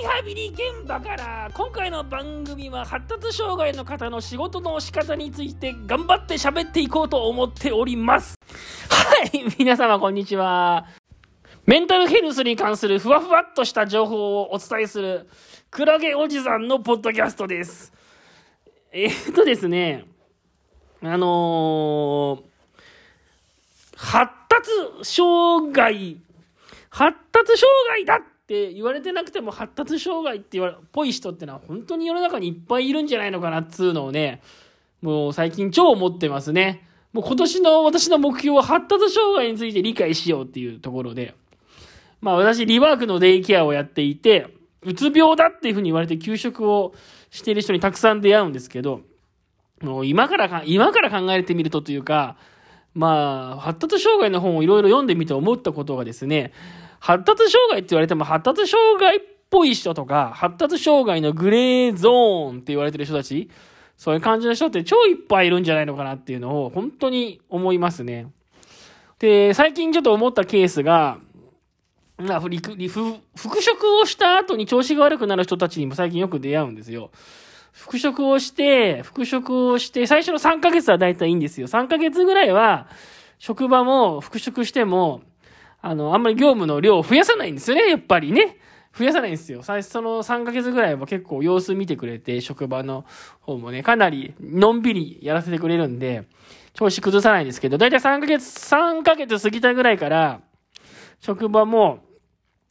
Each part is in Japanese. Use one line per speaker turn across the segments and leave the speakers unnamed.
リハビリ現場から今回の番組は発達障害の方の仕事の仕方について頑張って喋っていこうと思っております。はい皆様こんにちは。メンタルヘルスに関するふわふわっとした情報をお伝えするクラゲおじさんのポッドキャストです。えー、っとですねあのー、発達障害。発達障害だって言われてなくても発達障害って言われ、ぽい人ってのは本当に世の中にいっぱいいるんじゃないのかなっつうのをね、もう最近超思ってますね。もう今年の私の目標は発達障害について理解しようっていうところで、まあ私リワークのデイケアをやっていて、うつ病だっていうふうに言われて休職をしている人にたくさん出会うんですけど、もう今からか、今から考えてみるとというか、まあ、発達障害の本をいろいろ読んでみて思ったことがですね、発達障害って言われても発達障害っぽい人とか、発達障害のグレーゾーンって言われてる人たち、そういう感じの人って超いっぱいいるんじゃないのかなっていうのを本当に思いますね。で、最近ちょっと思ったケースが、まあ、復職をした後に調子が悪くなる人たちにも最近よく出会うんですよ。復職をして、復職をして、最初の3ヶ月は大体いいんですよ。3ヶ月ぐらいは、職場も復職しても、あの、あんまり業務の量を増やさないんですよね、やっぱりね。増やさないんですよ。最初の3ヶ月ぐらいは結構様子見てくれて、職場の方もね、かなりのんびりやらせてくれるんで、調子崩さないんですけど、だいたい3ヶ月、3ヶ月過ぎたぐらいから、職場も、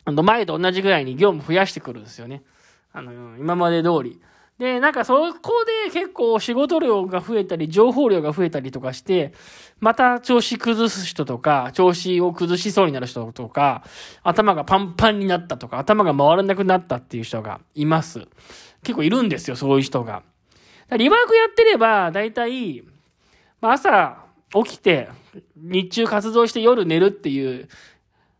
あの、前と同じぐらいに業務増やしてくるんですよね。あの、今まで通り。で、なんかそこで結構仕事量が増えたり、情報量が増えたりとかして、また調子崩す人とか、調子を崩しそうになる人とか、頭がパンパンになったとか、頭が回らなくなったっていう人がいます。結構いるんですよ、そういう人が。リワークやってれば、だいたい、まあ、朝起きて、日中活動して夜寝るっていう、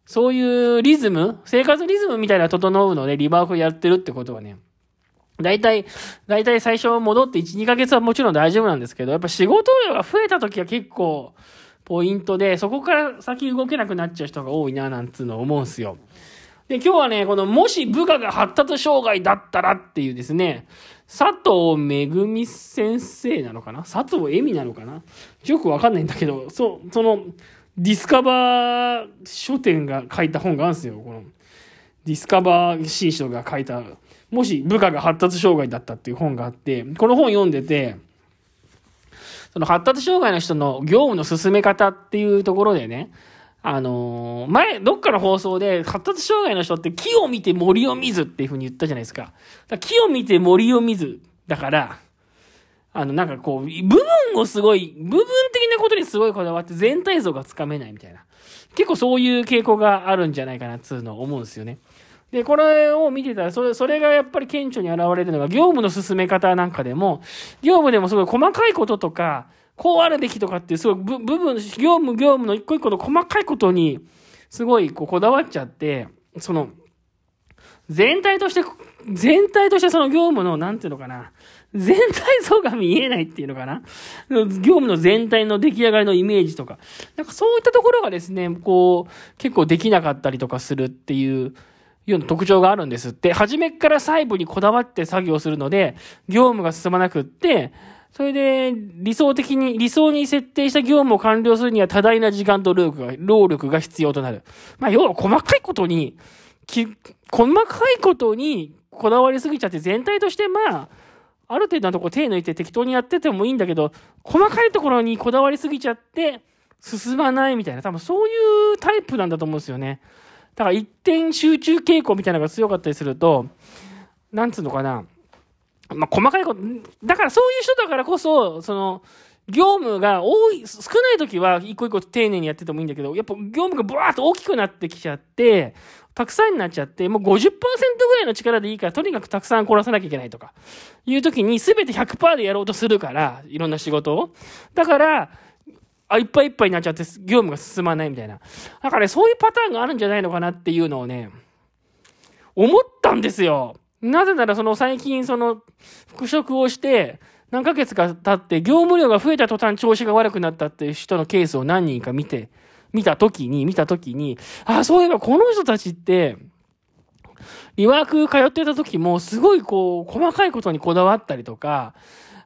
そういうリズム、生活リズムみたいな整うので、リワークやってるってことはね、大体、大体最初戻って1、2ヶ月はもちろん大丈夫なんですけど、やっぱ仕事量が増えた時は結構ポイントで、そこから先動けなくなっちゃう人が多いな、なんつうの思うんすよ。で、今日はね、この、もし部下が発達障害だったらっていうですね、佐藤めぐみ先生なのかな？佐藤恵美なのかな？よくわかんないんだけど、そう、その、ディスカバー書店が書いた本があるんですよ。この、ディスカバー新書が書いたもし部下が発達障害だったっていう本があって、この本読んでて、その発達障害の人の業務の進め方っていうところでね、あのー、前、どっかの放送で、発達障害の人って木を見て森を見ずっていうふうに言ったじゃないですか。か木を見て森を見ず。だから、あの、なんかこう、部分をすごい、部分的なことにすごいこだわって全体像がつかめないみたいな。結構そういう傾向があるんじゃないかなっつうのを思うんですよね。で、これを見てたら、それ、それがやっぱり顕著に現れるのが、業務の進め方なんかでも、業務でもすごい細かいこととか、こうあるべきとかっていう、すごい部分、業務、業務の一個一個の細かいことに、すごいこうこだわっちゃって、その、全体として、全体としてその業務の、なんていうのかな、全体像が見えないっていうのかな業務の全体の出来上がりのイメージとか。なんかそういったところがですね、こう、結構できなかったりとかするっていう、ような特徴があるんですって。初めから細部にこだわって作業するので、業務が進まなくって、それで理想的に、理想に設定した業務を完了するには多大な時間と労力が、労力が必要となる。まあ、要は細かいことに、き、細かいことにこだわりすぎちゃって全体としてまあ、ある程度のところ手抜いて適当にやっててもいいんだけど、細かいところにこだわりすぎちゃって進まないみたいな、多分そういうタイプなんだと思うんですよね。だから一点集中傾向みたいなのが強かったりすると、なんつうのかな。まあ、細かいこと、だからそういう人だからこそ、その、業務が多い、少ない時は一個一個丁寧にやっててもいいんだけど、やっぱ業務がブワーッと大きくなってきちゃって、たくさんになっちゃって、もう50%ぐらいの力でいいから、とにかくたくさんこなさなきゃいけないとか、いう時に全て100%でやろうとするから、いろんな仕事を。だから、あ、いっぱいいっぱいになっちゃって業務が進まないみたいな。だからね、そういうパターンがあるんじゃないのかなっていうのをね、思ったんですよ。なぜならその最近その復職をして何ヶ月か経って業務量が増えた途端調子が悪くなったっていう人のケースを何人か見て、見た時に、見た時に、あ、そういえばこの人たちってリワーク通ってた時も、すごいこう、細かいことにこだわったりとか、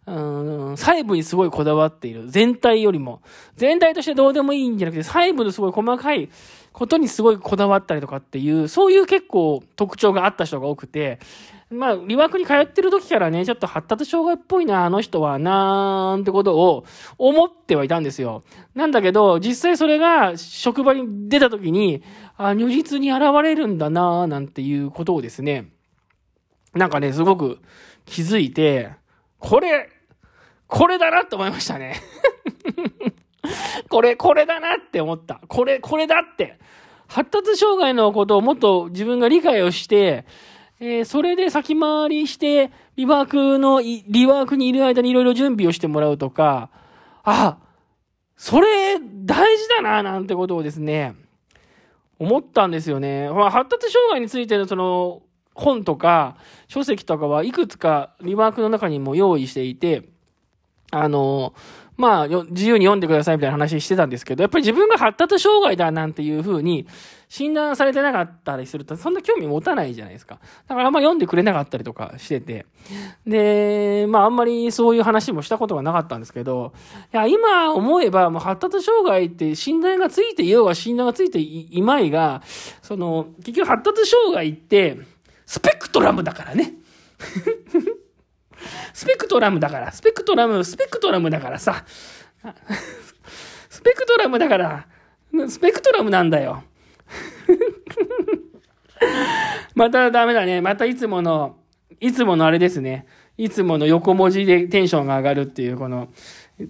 うん、細部にすごいこだわっている。全体よりも。全体としてどうでもいいんじゃなくて、細部のすごい細かいことにすごいこだわったりとかっていう、そういう結構特徴があった人が多くて、まあ、理学に通ってる時からね、ちょっと発達障害っぽいな、あの人は、なーんてことを思ってはいたんですよ。なんだけど、実際それが職場に出た時に、あ、如実に現れるんだなーなんていうことをですね、なんかね、すごく気づいて、これ、これだなって思いましたね。これ、これだなって思った。これ、これだって。発達障害のことをもっと自分が理解をして、えー、それで先回りして、リワークの、リワークにいる間にいろいろ準備をしてもらうとか、あ、それ大事だな、なんてことをですね、思ったんですよね。まあ、発達障害についてのその本とか書籍とかはいくつかリワークの中にも用意していて、あの、まあ、自由に読んでくださいみたいな話してたんですけど、やっぱり自分が発達障害だなんていうふうに診断されてなかったりすると、そんな興味持たないじゃないですか。だからあんま読んでくれなかったりとかしてて。で、まああんまりそういう話もしたことがなかったんですけど、いや、今思えばもう発達障害って診断がついていようが診断がついていまいが、その、結局発達障害って、スペクトラムだからね。スペクトラムだから、スペクトラム、スペクトラムだからさ。スペクトラムだから、スペクトラムなんだよ。またダメだね。またいつもの、いつものあれですね。いつもの横文字でテンションが上がるっていうこの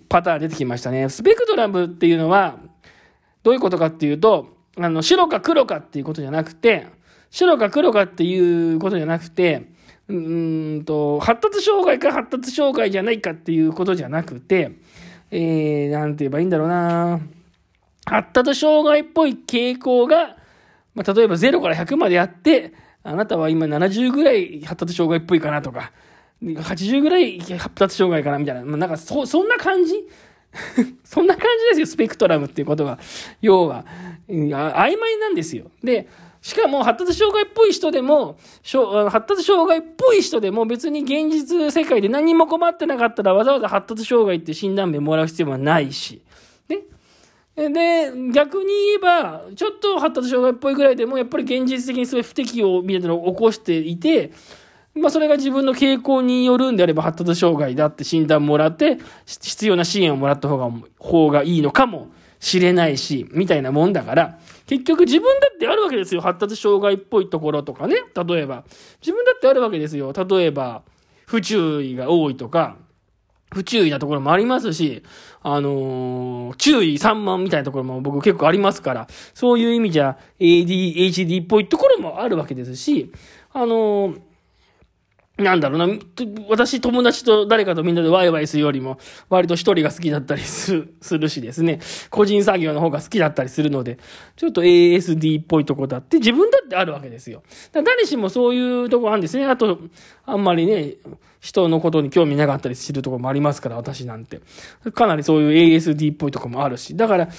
パターン出てきましたね。スペクトラムっていうのは、どういうことかっていうと、あの、白か黒かっていうことじゃなくて、白か黒かっていうことじゃなくて、うんと、発達障害か発達障害じゃないかっていうことじゃなくて、えー、なんて言えばいいんだろうな発達障害っぽい傾向が、まあ、例えば0から100まであって、あなたは今70ぐらい発達障害っぽいかなとか、80ぐらい発達障害かなみたいな、まあ、なんかそ、そんな感じ？そんな感じですよ、スペクトラムっていうことは。要は、曖昧なんですよ。で、しかも発達障害っぽい人でも、発達障害っぽい人でも別に現実世界で何も困ってなかったらわざわざ発達障害って診断名もらう必要はないし。ね。で、逆に言えば、ちょっと発達障害っぽいぐらいでも、やっぱり現実的にそういう不適応みたいなのを起こしていて、まあそれが自分の傾向によるんであれば発達障害だって診断もらって、必要な支援をもらった方が、方がいいのかもしれないし、みたいなもんだから、結局自分だってあるわけですよ。発達障害っぽいところとかね。例えば。自分だってあるわけですよ。例えば、不注意が多いとか、不注意なところもありますし、あのー、注意散漫みたいなところも僕結構ありますから、そういう意味じゃ ADHD っぽいところもあるわけですし、あのーなんだろうな、私友達と誰かとみんなでワイワイするよりも、割と一人が好きだったりする、するしですね、個人作業の方が好きだったりするので、ちょっと ASD っぽいとこだって自分だってあるわけですよ。誰しもそういうとこあるんですね。あと、あんまりね、人のことに興味なかったりするとこもありますから、私なんて。かなりそういう ASD っぽいとこもあるし。だから、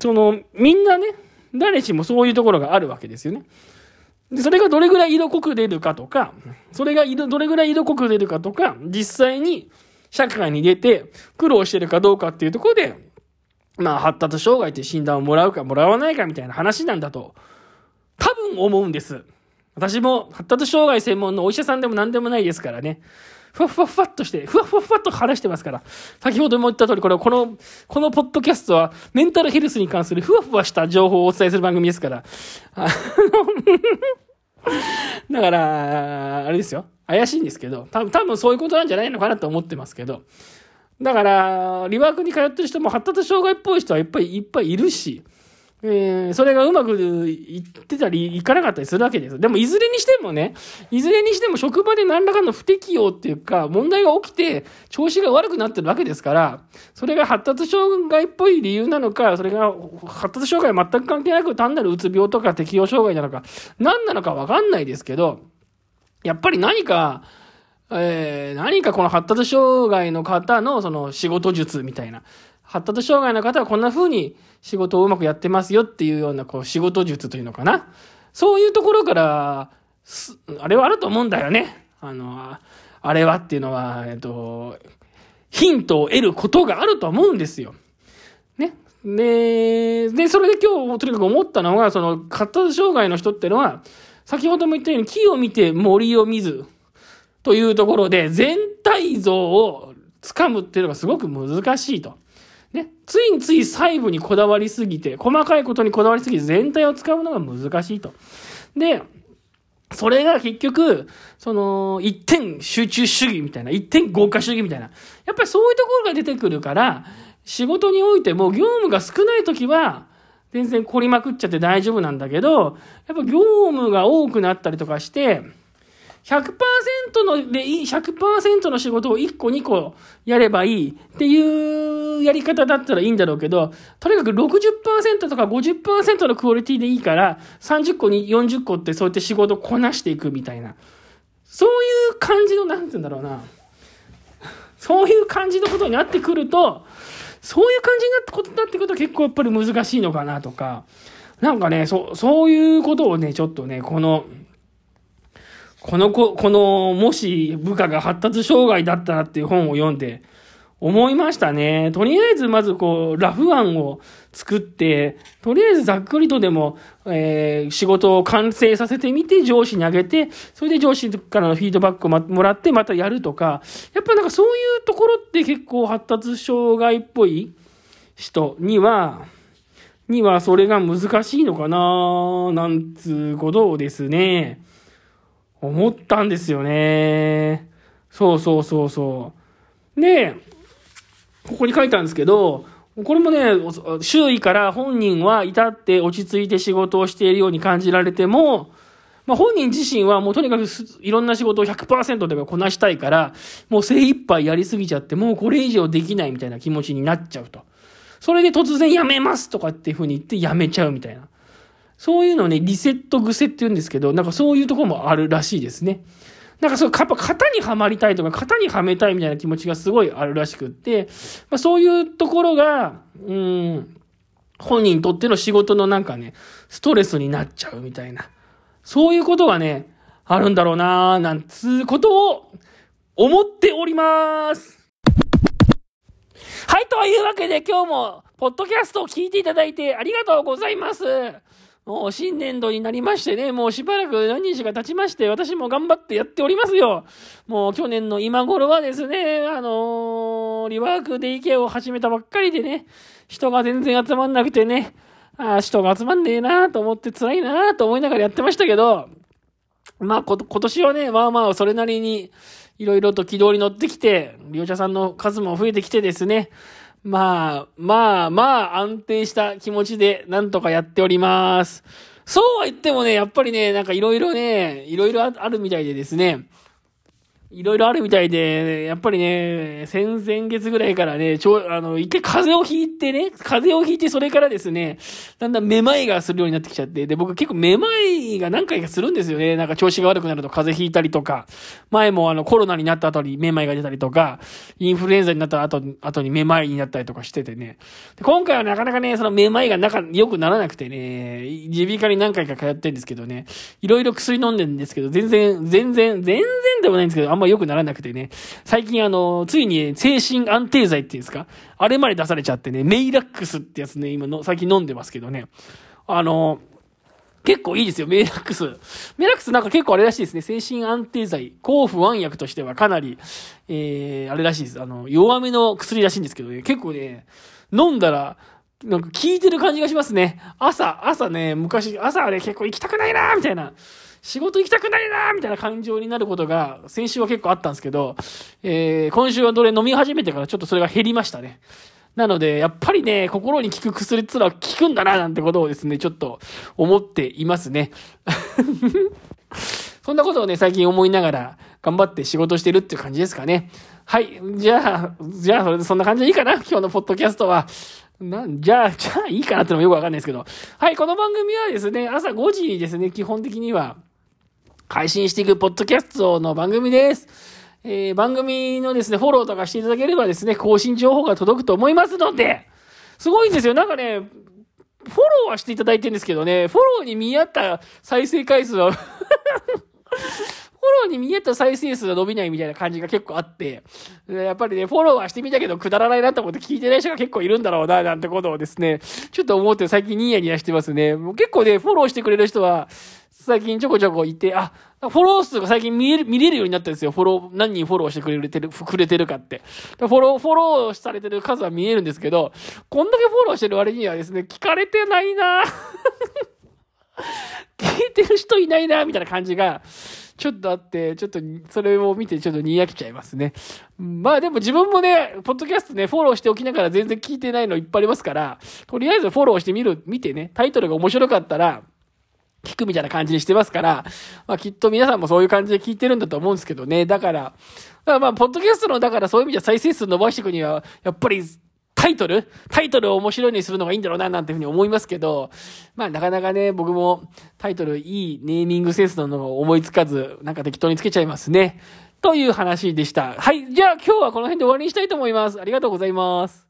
その、みんなね、誰しもそういうところがあるわけですよね。で、それがどれぐらい色濃く出るかとか、それが、どれぐらい色濃く出るかとか、実際に社会に出て苦労してるかどうかっていうところで、まあ、発達障害って診断をもらうかもらわないかみたいな話なんだと、多分思うんです。私も発達障害専門のお医者さんでも何でもないですからね。ふわふわふわっとして、ふわふわふわっと話してますから。先ほども言った通り、これこの、このポッドキャストはメンタルヘルスに関するふわふわした情報をお伝えする番組ですから。だから、あれですよ。怪しいんですけど、多分、多分そういうことなんじゃないのかなと思ってますけど。だから、リワークに通ってる人も発達障害っぽい人はいっぱいいっぱいいるし、えー、それがうまくいってたり、いかなかったりするわけです。でも、いずれにしてもね、いずれにしても職場で何らかの不適応っていうか、問題が起きて、調子が悪くなってるわけですから、それが発達障害っぽい理由なのか、それが発達障害全く関係なく単なるうつ病とか適応障害なのか、何なのかわかんないですけど、やっぱり何か、えー、何かこの発達障害の方のその仕事術みたいな、発達障害の方はこんな風に仕事をうまくやってますよっていうようなこう仕事術というのかな。そういうところからあれはあると思うんだよね。あの、あれはっていうのは、えっと、ヒントを得ることがあると思うんですよ。ね。で、で、それで今日とにかく思ったのは、その、発達障害の人っていうのは、先ほども言ったように木を見て森を見ずというところで全体像をつかむっていうのがすごく難しいと。ね。ついつい細部にこだわりすぎて、細かいことにこだわりすぎて全体を使うのが難しいと。で、それが結局、その、一点集中主義みたいな、一点豪華主義みたいな。やっぱりそういうところが出てくるから、仕事においても業務が少ない時は、全然凝りまくっちゃって大丈夫なんだけど、やっぱ業務が多くなったりとかして、100%ので、100%の仕事を1個2個やればいいっていうやり方だったらいいんだろうけど、とにかく60%とか50%のクオリティでいいから、30個に40個ってそうやって仕事をこなしていくみたいな。そういう感じの、なんて言うんだろうな。そういう感じのことになってくると、そういう感じになったことになってくると結構やっぱり難しいのかなとか、なんかね、そ、そういうことをね、ちょっとね、この、この子、この、もし部下が発達障害だったらっていう本を読んで、思いましたね。とりあえずまずこう、ラフ案を作って、とりあえずざっくりとでも、えー、仕事を完成させてみて上司にあげて、それで上司からのフィードバックをもらってまたやるとか、やっぱなんかそういうところって結構発達障害っぽい人には、にはそれが難しいのかななんつうことをですね、思ったんですよね。そうそうそうそう。で、ここに書いたんですけど、これもね、周囲から本人は至って落ち着いて仕事をしているように感じられても、まあ、本人自身はもうとにかくいろんな仕事を100%でこなしたいから、もう精一杯やりすぎちゃって、もうこれ以上できないみたいな気持ちになっちゃうと。それで突然やめますとかっていう風に言ってやめちゃうみたいな。そういうのをね、リセット癖って言うんですけど、なんかそういうところもあるらしいですね。なんかそう、やっぱ型にはまりたいとか、型にはめたいみたいな気持ちがすごいあるらしくって、まあ、そういうところが、うん、本人にとっての仕事のなんかね、ストレスになっちゃうみたいな。そういうことがね、あるんだろうなーなんつうことを思っております。はい、というわけで今日も、ポッドキャストを聞いていただいてありがとうございます。もう新年度になりましてね、もうしばらく何日か経ちまして、私も頑張ってやっておりますよ。もう去年の今頃はですね、あのー、リワークデイケアを始めたばっかりでね、人が全然集まんなくてね、ああ、人が集まんねえなーと思って辛いなーと思いながらやってましたけど、まあ、今年はね、まあまあ、それなりに、いろいろと軌道に乗ってきて、利用者さんの数も増えてきてですね、まあ、まあ、まあ、安定した気持ちでなんとかやっております。そうは言ってもね、やっぱりね、なんかいろいろね、いろいろあるみたいでですね、いろいろあるみたいで、やっぱりね、先々月ぐらいからね、ちょ、あの、一回風邪をひいてね、風邪をひいてそれからですね、だんだんめまいがするようになってきちゃって、で、僕結構めまいが何回かするんですよね。なんか調子が悪くなると風邪ひいたりとか、前もあのコロナになった後にめまいが出たりとか、インフルエンザになった後後にめまいになったりとかしててね。で今回はなかなかね、そのめまいがなか、良くならなくてね、耳鼻科に何回か通ってるんですけどね、いろいろ薬飲んでるんですけど、全然、全然、全然でもないんですけど、ま良くならなくてね、最近あの、ついに精神安定剤っていうんですか、あれまで出されちゃってね、メイラックスってやつね、今の、最近飲んでますけどね、あの、結構いいですよ、メイラックス。メイラックスなんか結構あれらしいですね。精神安定剤、抗不安薬としてはかなり、えー、あれらしいです。あの、弱めの薬らしいんですけどね、結構ね、飲んだら、なんか効いてる感じがしますね。朝、朝ね、昔、朝はね、結構行きたくないなみたいな。仕事行きたくないなみたいな感情になることが、先週は結構あったんですけど、えー、今週はどれ飲み始めてからちょっとそれが減りましたね。なので、やっぱりね、心に効く薬ってのは効くんだな、なんてことをですね、ちょっと思っていますね。そんなことをね、最近思いながら頑張って仕事してるっていう感じですかね。はい。じゃあ、じゃあ、それでそんな感じでいいかな？今日のポッドキャストは。なん、じゃあ、じゃあいいかなってのもよくわかんないですけど。はい、この番組はですね、朝5時にですね、基本的には、配信していくポッドキャストの番組です。えー、番組のですね、フォローとかしていただければですね、更新情報が届くと思いますので、すごいんですよ。なんかね、フォローはしていただいてるんですけどね、フォローに見合った再生回数は フォローに見えた再生数が伸びないみたいな感じが結構あって、やっぱりね、フォローはしてみたけどくだらないなと思って聞いてない人が結構いるんだろうな、なんてことをですね、ちょっと思って最近ニヤニヤしてますね。もう結構ね、フォローしてくれる人は、最近ちょこちょこいて、あ、フォロー数が最近見える、見れるようになったんですよ。フォロー、何人フォローしてくれてる、くれてるかって。フォロー、フォローされてる数は見えるんですけど、こんだけフォローしてる割にはですね、聞かれてないな 聞いてる人いないなみたいな感じが、ちょっとあって、ちょっと、それを見てちょっとにやけちゃいますね。まあでも自分もね、ポッドキャストね、フォローしておきながら全然聞いてないのいっぱいありますから、とりあえずフォローしてみる、見てね、タイトルが面白かったら、聞くみたいな感じにしてますから、まあきっと皆さんもそういう感じで聞いてるんだと思うんですけどね。だから、だからまあ、ポッドキャストの、だからそういう意味じゃ再生数伸ばしていくには、やっぱり、タイトル？タイトルを面白いにするのがいいんだろうな、なんていうふうに思いますけど、まあなかなかね、僕もタイトルいいネーミングセンスなのが思いつかず、なんか適当につけちゃいますね。という話でした。はい。じゃあ今日はこの辺で終わりにしたいと思います。ありがとうございます。